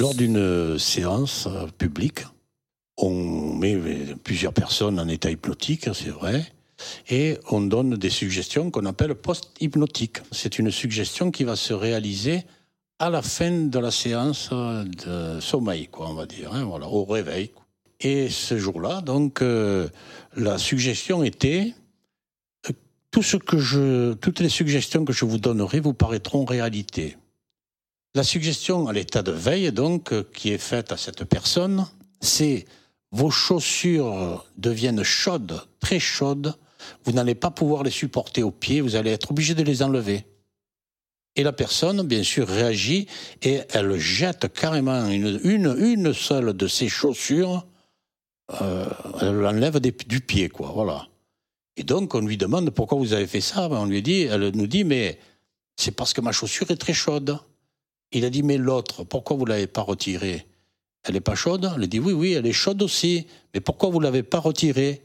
Lors d'une séance euh, publique, on met plusieurs personnes en état hypnotique, c'est vrai, et on donne des suggestions qu'on appelle post-hypnotiques. C'est une suggestion qui va se réaliser à la fin de la séance de sommeil, quoi, on va dire, hein, voilà, au réveil. Et ce jour-là, donc, euh, la suggestion était euh, tout ce que je, toutes les suggestions que je vous donnerai vous paraîtront réalité. La suggestion à l'état de veille, donc, euh, qui est faite à cette personne, c'est vos chaussures deviennent chaudes, très chaudes, vous n'allez pas pouvoir les supporter aux pieds, vous allez être obligé de les enlever. Et la personne, bien sûr, réagit et elle jette carrément une seule de ses chaussures, euh, elle l'enlève du pied, quoi, voilà. Et donc, on lui demande pourquoi vous avez fait ça. Ben, on lui dit, elle nous dit, mais c'est parce que ma chaussure est très chaude. Il a dit, mais l'autre, pourquoi vous l'avez pas retirée? Elle n'est pas chaude? Elle dit, oui, oui, elle est chaude aussi. Mais pourquoi vous l'avez pas retirée?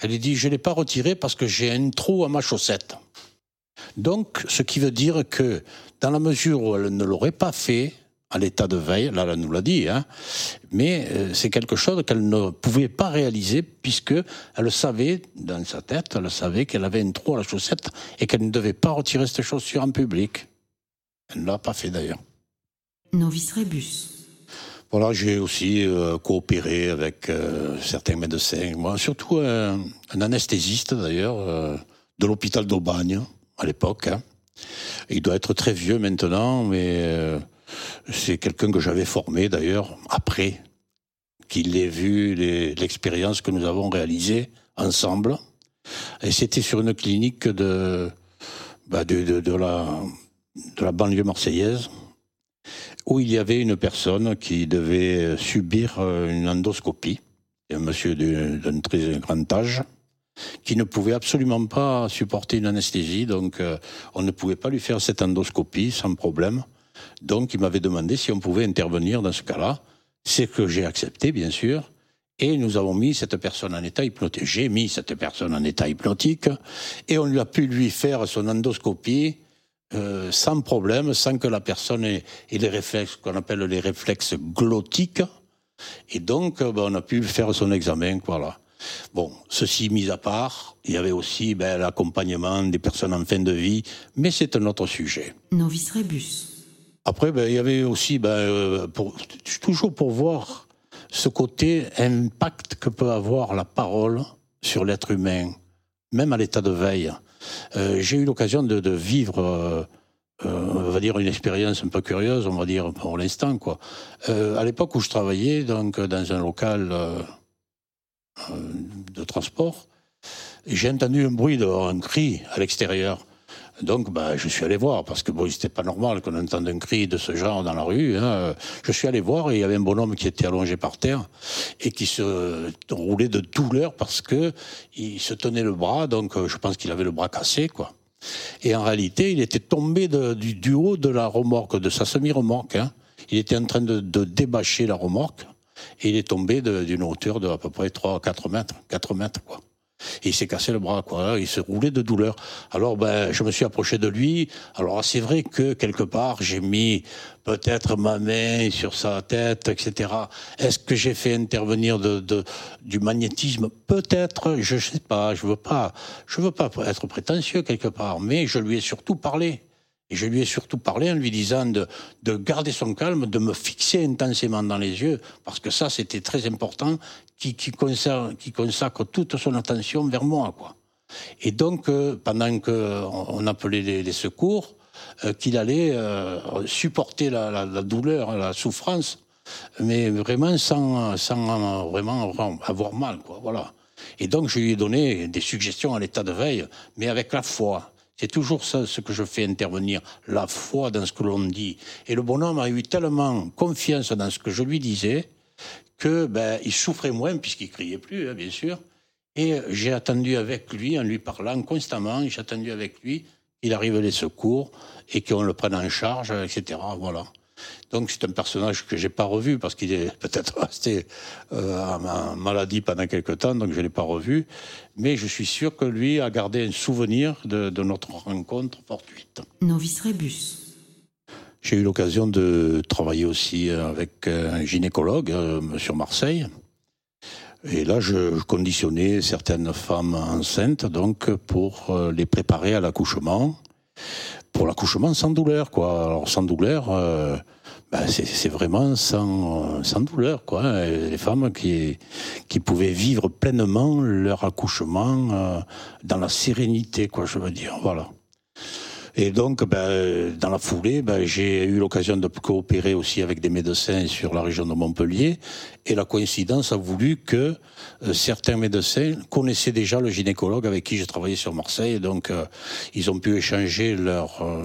Elle dit, je l'ai pas retirée parce que j'ai un trou à ma chaussette. Donc, ce qui veut dire que dans la mesure où elle ne l'aurait pas fait, à l'état de veille, là, elle nous l'a dit, hein, mais euh, c'est quelque chose qu'elle ne pouvait pas réaliser puisque elle savait, dans sa tête, elle savait qu'elle avait un trou à la chaussette et qu'elle ne devait pas retirer cette chaussure en public. Elle ne l'a pas fait d'ailleurs. Novice Rebus. Voilà, j'ai aussi euh, coopéré avec euh, certains médecins, moi, surtout un anesthésiste d'ailleurs, de l'hôpital d'Aubagne, à l'époque. Hein. Il doit être très vieux maintenant, mais euh, c'est quelqu'un que j'avais formé d'ailleurs après qu'il ait vu l'expérience que nous avons réalisée ensemble. Et c'était sur une clinique de, bah de, la, de la banlieue marseillaise où il y avait une personne qui devait subir euh, une endoscopie, un monsieur d'un très grand âge, qui ne pouvait absolument pas supporter une anesthésie, donc euh, on ne pouvait pas lui faire cette endoscopie sans problème. Donc il m'avait demandé si on pouvait intervenir dans ce cas-là. C'est que j'ai accepté, bien sûr. Et nous avons mis cette personne en état hypnotique. J'ai mis cette personne en état hypnotique et on a pu lui faire son endoscopie euh, sans problème, sans que la personne ait, les réflexes qu'on appelle les réflexes glottiques. Et donc, euh, ben, on a pu faire son examen, voilà. Bon, ceci mis à part, il y avait aussi ben, l'accompagnement des personnes en fin de vie, mais c'est un autre sujet. Novice Rebus. Après, ben, il y avait aussi, ben, euh, pour, toujours pour voir ce côté impact que peut avoir la parole sur l'être humain, même à l'état de veille. Euh, j'ai eu l'occasion de, vivre, euh, on va dire, une expérience un peu curieuse, on va dire, pour l'instant. quoi. à l'époque où je travaillais donc, dans un local de transport, j'ai entendu un bruit, de, un cri à l'extérieur. Donc, bah, je suis allé voir, parce que bon, c'était pas normal qu'on entende un cri de ce genre dans la rue. Hein. Je suis allé voir et il y avait un bonhomme qui était allongé par terre et qui se roulait de douleur parce que il se tenait le bras, donc euh, je pense qu'il avait le bras cassé, quoi. Et en réalité, il était tombé du, haut de la remorque, de sa semi-remorque. Hein. Il était en train de, débâcher la remorque et il est tombé d'une hauteur de à peu près 3 4 mètres, 4 mètres, quoi. Il s'est cassé le bras, quoi. Il s'est roulé de douleur. Alors, ben, je me suis approché de lui. Alors, c'est vrai que quelque part, j'ai mis peut-être ma main sur sa tête, etc. Est-ce que j'ai fait intervenir de, de, du magnétisme? Peut-être. Je sais pas. Je veux pas. Je veux pas être prétentieux quelque part. Mais je lui ai surtout parlé. Et je lui ai surtout parlé en lui disant de, de garder son calme, de me fixer intensément dans les yeux, parce que ça, c'était très important, qui, qui, consacre, toute son attention vers moi. quoi. Et donc, euh, pendant qu'on on appelait les, secours, euh, qu'il allait euh, supporter la, la, la, douleur, la souffrance, mais vraiment sans, sans vraiment avoir mal. Quoi, voilà. Et donc, je lui ai donné des suggestions à l'état de veille, mais avec la foi c'est toujours ça ce que je fais intervenir, la foi dans ce que l'on dit. Et le bonhomme a eu tellement confiance dans ce que je lui disais que ben, il souffrait moins puisqu'il criait plus, hein, bien sûr. Et j'ai attendu avec lui, en lui parlant constamment, j'ai attendu avec lui qu'il arrive les secours et qu'on le prenne en charge, etc. Voilà. Donc c'est un personnage que j'ai pas revu parce qu'il est peut-être resté euh, en maladie pendant quelque temps, donc je l'ai pas revu. Mais je suis sûr que lui a gardé un souvenir de, notre rencontre fortuite. Novice Rebus. J'ai eu l'occasion de travailler aussi avec un gynécologue euh, sur Marseille. Et là, je conditionnais certaines femmes enceintes donc pour euh, les préparer à l'accouchement, pour l'accouchement sans douleur, quoi. Alors sans douleur, euh, ben, c'est vraiment sans, sans douleur, quoi. Les femmes qui qui pouvaient vivre pleinement leur accouchement dans la sérénité, quoi. Je veux dire, voilà. Et donc, ben, dans la foulée, ben, j'ai eu l'occasion de coopérer aussi avec des médecins sur la région de Montpellier. Et la coïncidence a voulu que euh, certains médecins connaissaient déjà le gynécologue avec qui j'ai travaillé sur Marseille. Donc, euh, ils ont pu échanger leur, euh,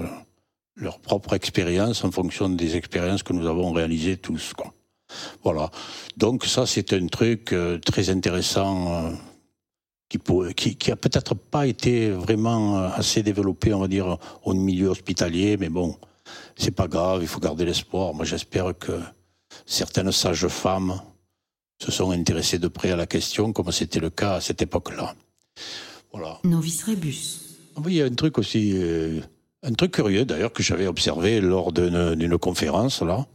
leur propre expérience en fonction des expériences que nous avons réalisées tous. Quoi. Voilà. Donc ça, c'est un truc très intéressant qui, qui, a peut-être pas été vraiment euh, assez développé, on va dire, au milieu hospitalier, mais bon, c'est pas grave, il faut garder l'espoir. Moi, j'espère que certaines sages femmes se sont intéressées de près à la question, comme c'était le cas à cette époque-là. Voilà. Novice Rebus. Oui, il y a un truc aussi. Euh, un truc curieux d'ailleurs que j'avais observé lors d'une conférence là.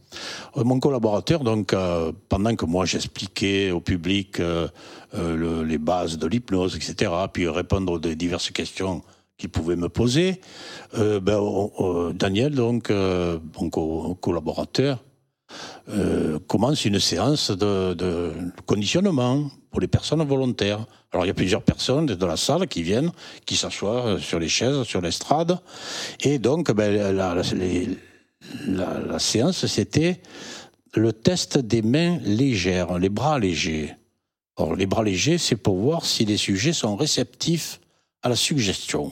Euh, mon collaborateur, donc, euh, pendant que moi j'expliquais au public euh, les bases de l'hypnose, etc., puis répondre aux diverses questions qu'il pouvait me poser, ben, Daniel, donc, mon collaborateur, commence une séance de, conditionnement pour les personnes volontaires. Alors il y a plusieurs personnes de la salle qui viennent, qui s'assoient sur les chaises, sur l'estrade, et donc ben, la, séance c'était le test des mains légères, les bras légers. Or les bras légers, c'est pour voir si les sujets sont réceptifs à la suggestion.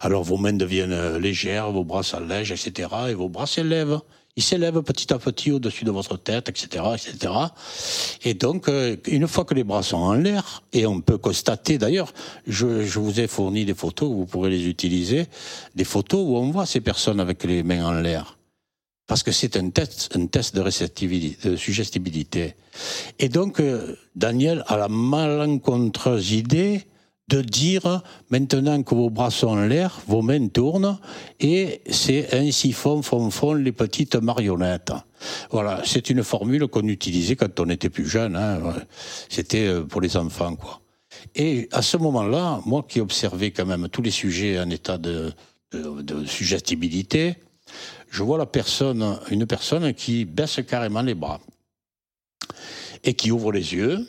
Alors vos mains deviennent légères, vos bras s'allègent, etc., et vos bras s'élèvent il s'élève petit à petit au-dessus de votre tête, etc., etc. Et donc, euh, une fois que les bras sont en l'air, et on peut constater, d'ailleurs, je, vous ai fourni des photos, vous pourrez les utiliser, des photos où on voit ces personnes avec les mains en l'air. Parce que c'est un test, un test de réceptivité, de suggestibilité. Et donc, euh, Daniel a la malencontreuse idée de dire maintenant que vos bras sont en l'air, vos mains tournent et c'est ainsi font, font, font les petites marionnettes. Voilà, c'est une formule qu'on utilisait quand on était plus jeune. Hein. C'était euh, pour les enfants, quoi. Et à ce moment-là, moi qui observais quand même tous les sujets en état de, de, de suggestibilité, je vois la personne, une personne qui baisse carrément les bras et qui ouvre les yeux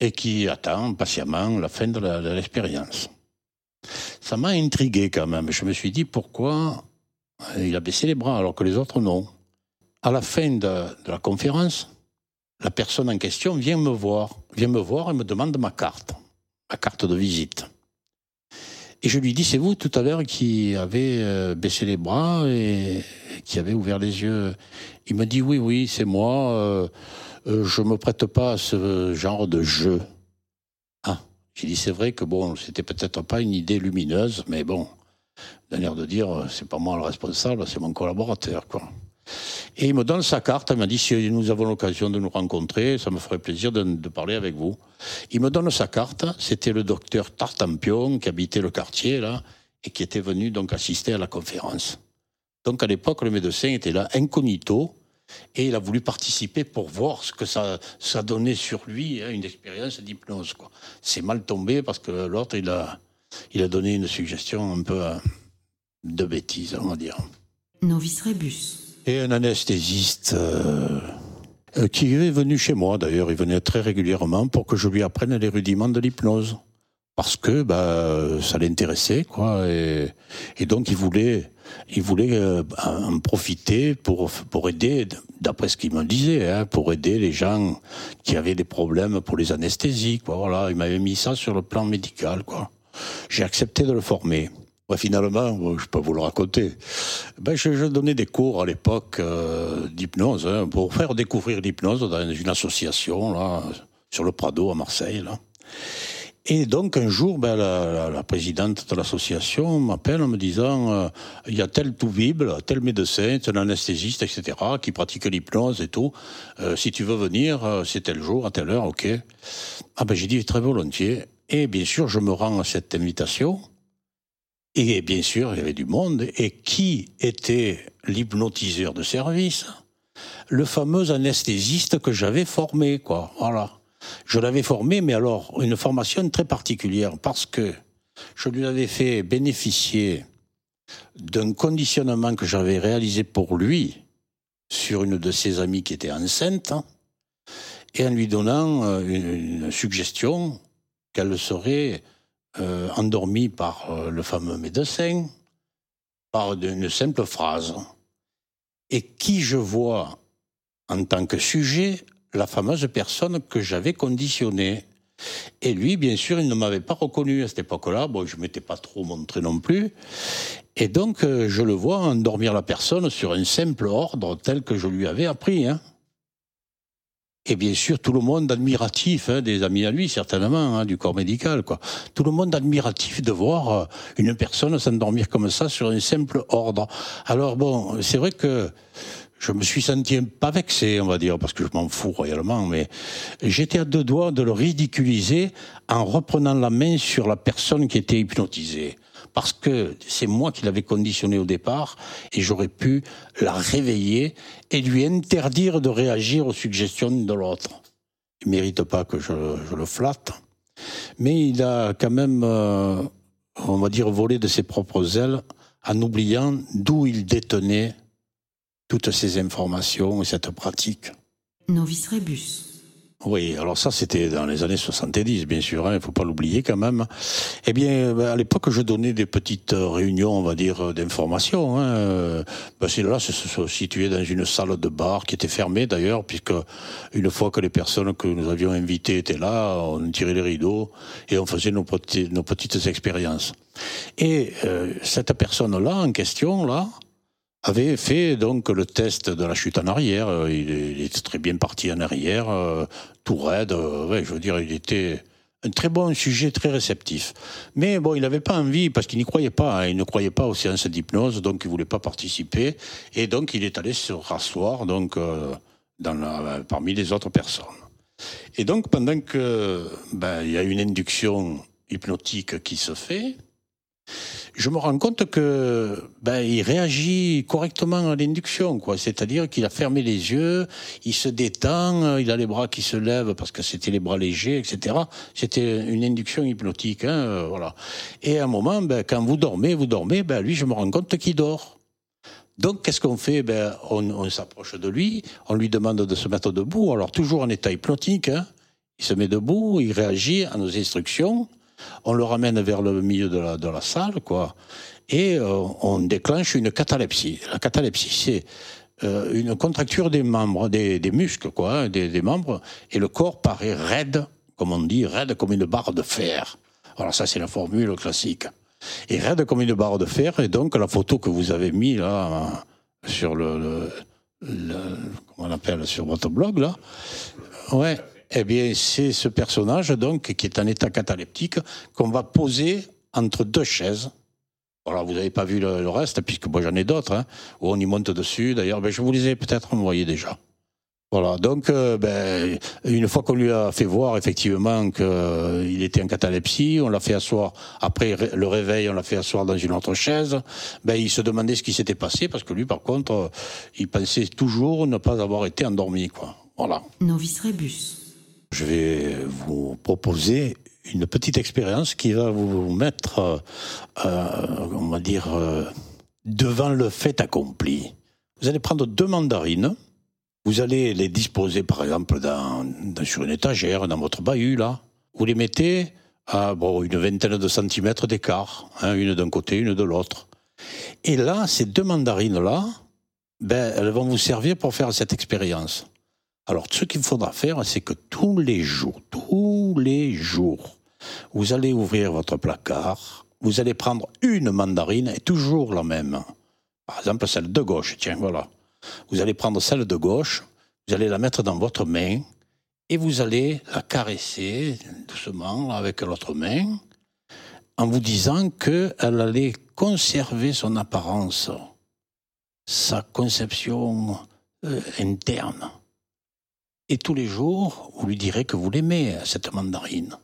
et qui attend patiemment la fin de l'expérience. Ça m'a intrigué quand même. Je me suis dit pourquoi il a baissé les bras alors que les autres non? À la fin de, la conférence, la personne en question vient me voir, vient me voir et me demande ma carte, ma carte de visite. Et je lui dis, c'est vous tout à l'heure qui avez euh, baissé les bras et qui avez ouvert les yeux. Il me dit, oui, oui, c'est moi. Euh, euh, je me prête pas à ce genre de jeu. Ah, j'ai dit c'est vrai que bon, c'était peut-être pas une idée lumineuse, mais bon, d'un air de dire c'est pas moi le responsable, c'est mon collaborateur, quoi. Et il me donne sa carte, il m'a dit si nous avons l'occasion de nous rencontrer, ça me ferait plaisir de, de, parler avec vous. Il me donne sa carte, c'était le docteur Tartampion qui habitait le quartier là et qui était venu donc assister à la conférence. Donc à l'époque, le médecin était là incognito, et il a voulu participer pour voir ce que ça, ça donnait sur lui, hein, une expérience d'hypnose. C'est mal tombé parce que l'autre, il a, il a donné une suggestion un peu euh, de bêtise, on va dire. Novice Rebus. Et un anesthésiste euh, euh, qui est venu chez moi, d'ailleurs, il venait très régulièrement pour que je lui apprenne les rudiments de l'hypnose. Parce que bah, ça l'intéressait, quoi. Et, et donc, il voulait il voulait euh, en profiter pour, pour aider, d'après ce qu'il me disait, hein, pour aider les gens qui avaient des problèmes pour les anesthésies. Voilà, il m'avait mis ça sur le plan médical. J'ai accepté de le former. finalement, je peux vous le raconter. Ben, je, donnais des cours à l'époque euh, d'hypnose hein, pour faire découvrir l'hypnose dans une association là sur le Prado à Marseille. Et donc un jour, ben, la, la, présidente de l'association m'appelle en me disant euh, il y a tel tout bible, tel médecin, tel anesthésiste, etc., qui pratique l'hypnose et tout. Euh, si tu veux venir, euh, c'est tel jour, à telle heure, ok. Ah ben j'ai dit très volontiers. Et bien sûr, je me rends à cette invitation. Et bien sûr, il y avait du monde. Et qui était l'hypnotiseur de service? Le fameux anesthésiste que j'avais formé, quoi. Voilà. Je l'avais formé, mais alors, une formation très particulière, parce que je lui avais fait bénéficier d'un conditionnement que j'avais réalisé pour lui sur une de ses amies qui était enceinte, et en lui donnant euh, une, suggestion qu'elle serait euh, endormie par euh, le fameux médecin, par une simple phrase. Et qui je vois en tant que sujet la fameuse personne que j'avais conditionnée. Et lui, bien sûr, il ne m'avait pas reconnu à cette époque-là. Bon, je m'étais pas trop montré non plus. Et donc, euh, je le vois endormir la personne sur un simple ordre tel que je lui avais appris. Hein. Et bien sûr, tout le monde admiratif, hein, des amis à lui, certainement, hein, du corps médical, quoi. Tout le monde admiratif de voir euh, une personne s'endormir comme ça sur un simple ordre. Alors bon, c'est vrai que je me suis senti pas vexé, on va dire, parce que je m'en fous royalement, mais j'étais à deux doigts de le ridiculiser en reprenant la main sur la personne qui était hypnotisée. Parce que c'est moi qui l'avais conditionné au départ, et j'aurais pu la réveiller et lui interdire de réagir aux suggestions de l'autre. Il mérite pas que je, le flatte, mais il a quand même, euh, on va dire, volé de ses propres ailes en oubliant d'où il détenait toutes ces informations et cette pratique. Novice Rebus. Oui, alors ça c'était dans les années 70, bien sûr, il hein, ne faut pas l'oublier quand même. Eh bien, à l'époque, je donnais des petites réunions, on va dire, d'information. Hein. Ben, c'est là, se situait dans une salle de bar qui était fermée d'ailleurs, puisque une fois que les personnes que nous avions invitées étaient là, on tirait les rideaux et on faisait nos, petites, nos petites expériences. Et euh, cette personne-là, en question, là, avait fait donc le test de la chute en arrière. Euh, il, était très bien parti en arrière, euh, tout raide. Euh, je veux dire, il était un très bon sujet, très réceptif. Mais bon, il n'avait pas envie parce qu'il n'y croyait pas. Hein. il ne croyait pas aux séances d'hypnose, donc il voulait pas participer. Et donc il est allé se rasseoir donc parmi les autres personnes. Et donc pendant que ben, y a une induction hypnotique qui se fait, je me rends compte que ben, il réagit correctement à l'induction, quoi. C'est-à-dire qu'il a fermé les yeux, il se détend, il a les bras qui se lèvent parce que c'était les bras légers, etc. C'était une induction hypnotique, hein, euh, voilà. Et à un moment, ben, quand vous dormez, vous dormez, ben, lui, je me rends compte qu'il dort. Donc, qu'est-ce qu'on fait? Ben, On, s'approche de lui, on lui demande de se mettre debout, alors toujours en état hypnotique. Hein. Il se met debout, il réagit à nos instructions on le ramène vers le milieu de la, salle, quoi, et euh, on déclenche une catalepsie. La catalepsie, c'est euh, une contracture des membres, des, muscles, quoi, hein, des, membres, et le corps paraît raide, comme on dit, raide comme une barre de fer. Alors ça, c'est la formule classique. Et raide comme une barre de fer, et donc la photo que vous avez mis là sur le, le comment on appelle sur votre blog là, ouais. Eh bien, c'est ce personnage, donc, qui est en état cataleptique, qu'on va poser entre deux chaises. Alors, vous n'avez pas vu le, reste, puisque moi j'en ai d'autres, hein, où on y monte dessus. D'ailleurs, ben, je vous les ai peut-être envoyés déjà. Voilà, donc euh, ben, une fois qu'on lui a fait voir effectivement qu'il euh, était en catalepsie, on l'a fait asseoir, après le réveil, on l'a fait asseoir dans une autre chaise, ben, il se demandait ce qui s'était passé, parce que lui par contre, euh, il pensait toujours ne pas avoir été endormi. Quoi. Voilà. Novice Rebus. Je vais vous proposer une petite expérience qui va vous mettre, euh, euh, on va dire, euh, devant le fait accompli. Vous allez prendre deux mandarines, vous allez les disposer par exemple sur une étagère, dans votre bahut là. Vous les mettez à une vingtaine de centimètres d'écart, hein, une d'un côté, une de l'autre. Et là, ces deux mandarines-là, ben, elles vont vous servir pour faire cette expérience. Alors, ce qu'il faudra faire, c'est que tous les jours, tous les jours, vous allez ouvrir votre placard, vous allez prendre une mandarine et toujours la même. Par exemple, celle de gauche, tiens, voilà. Vous allez prendre celle de gauche, vous allez la mettre dans votre main et vous allez la caresser doucement avec l'autre main en vous disant qu'elle allait conserver son apparence, sa conception euh, interne. Et tous les jours, vous lui direz que vous l'aimez, cette mandarine.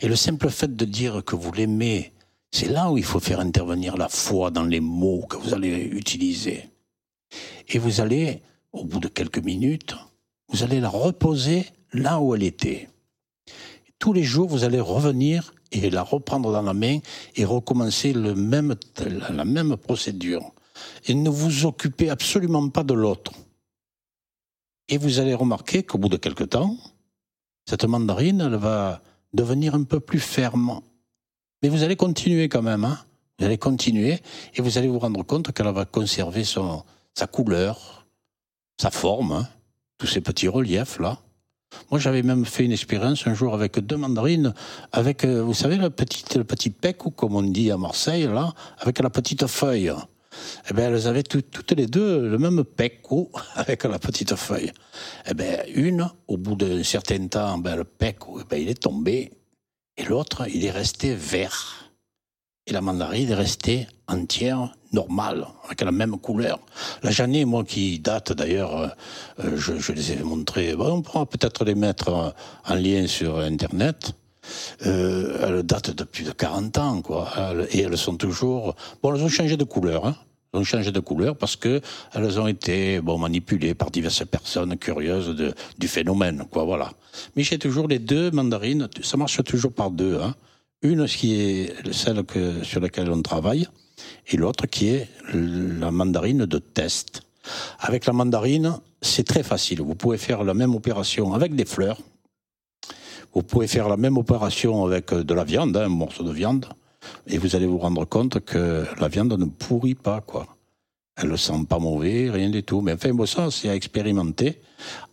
Et le simple fait de dire que vous l'aimez, C'est là où il faut faire intervenir la foi dans les mots que vous allez utiliser. Et vous allez, au bout de quelques minutes, vous allez la reposer là où elle était. Tous les jours, vous allez revenir et la reprendre dans la main et recommencer la même procédure. Et ne vous occupez absolument pas de l'autre. Et vous allez remarquer qu'au bout de quelque temps, cette mandarine, elle va devenir un peu plus ferme. Mais vous allez continuer quand même. Hein vous allez continuer et vous allez vous rendre compte qu'elle va conserver son, sa couleur, sa forme, hein, tous ces petits reliefs là. Moi, j'avais même fait une expérience un jour avec deux mandarines, avec, euh, vous savez, le petit, le petit pec, ou comme on dit à Marseille, là, avec la petite feuille. Eh bien, elles avaient toutes les deux le même pecco avec la petite feuille. Eh bien, une, au bout d'un certain temps, ben, le pecco, eh ben, il est tombé, et l'autre, il est resté vert. Et la mandarine est restée entière, normale, avec la même couleur. La Jeannet, moi, qui date d'ailleurs, euh, euh, je, les ai montrés, on pourra peut-être les mettre en lien sur Internet. Euh, elles datent de plus de 40 ans, quoi. et elles sont toujours. Bon, elles ont changé de couleur, hein. Ont changé de couleur parce que elles ont été bon manipulées par diverses personnes curieuses de, du phénomène, quoi. Voilà. Mais j'ai toujours les deux mandarines. Ça marche toujours par deux. Hein. Une qui est celle que, sur laquelle on travaille, et l'autre qui est la mandarine de test. Avec la mandarine, c'est très facile. Vous pouvez faire la même opération avec des fleurs. Vous pouvez faire la même opération avec de la viande, hein, un morceau de viande, et vous allez vous rendre compte que la viande ne pourrit pas, quoi. Elle ne sent pas mauvais, rien du tout. Mais enfin, bon, ça, c'est à expérimenter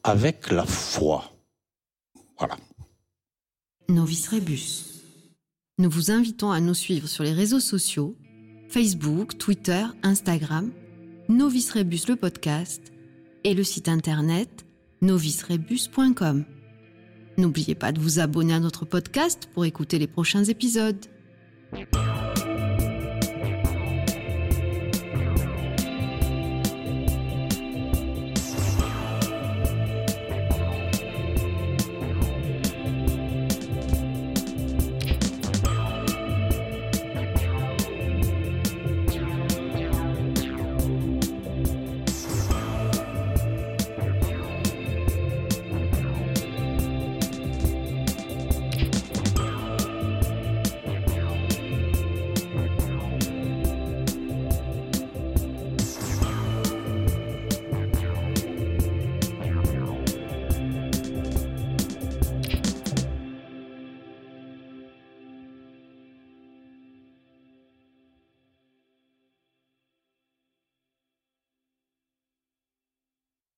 avec la foi. Voilà. Novice Rebus. Nous vous invitons à nous suivre sur les réseaux sociaux Facebook, Twitter, Instagram, Novice Rebus le podcast et le site internet novicerebus.com. N'oubliez pas de vous abonner à notre podcast pour écouter les prochains épisodes. Thank you.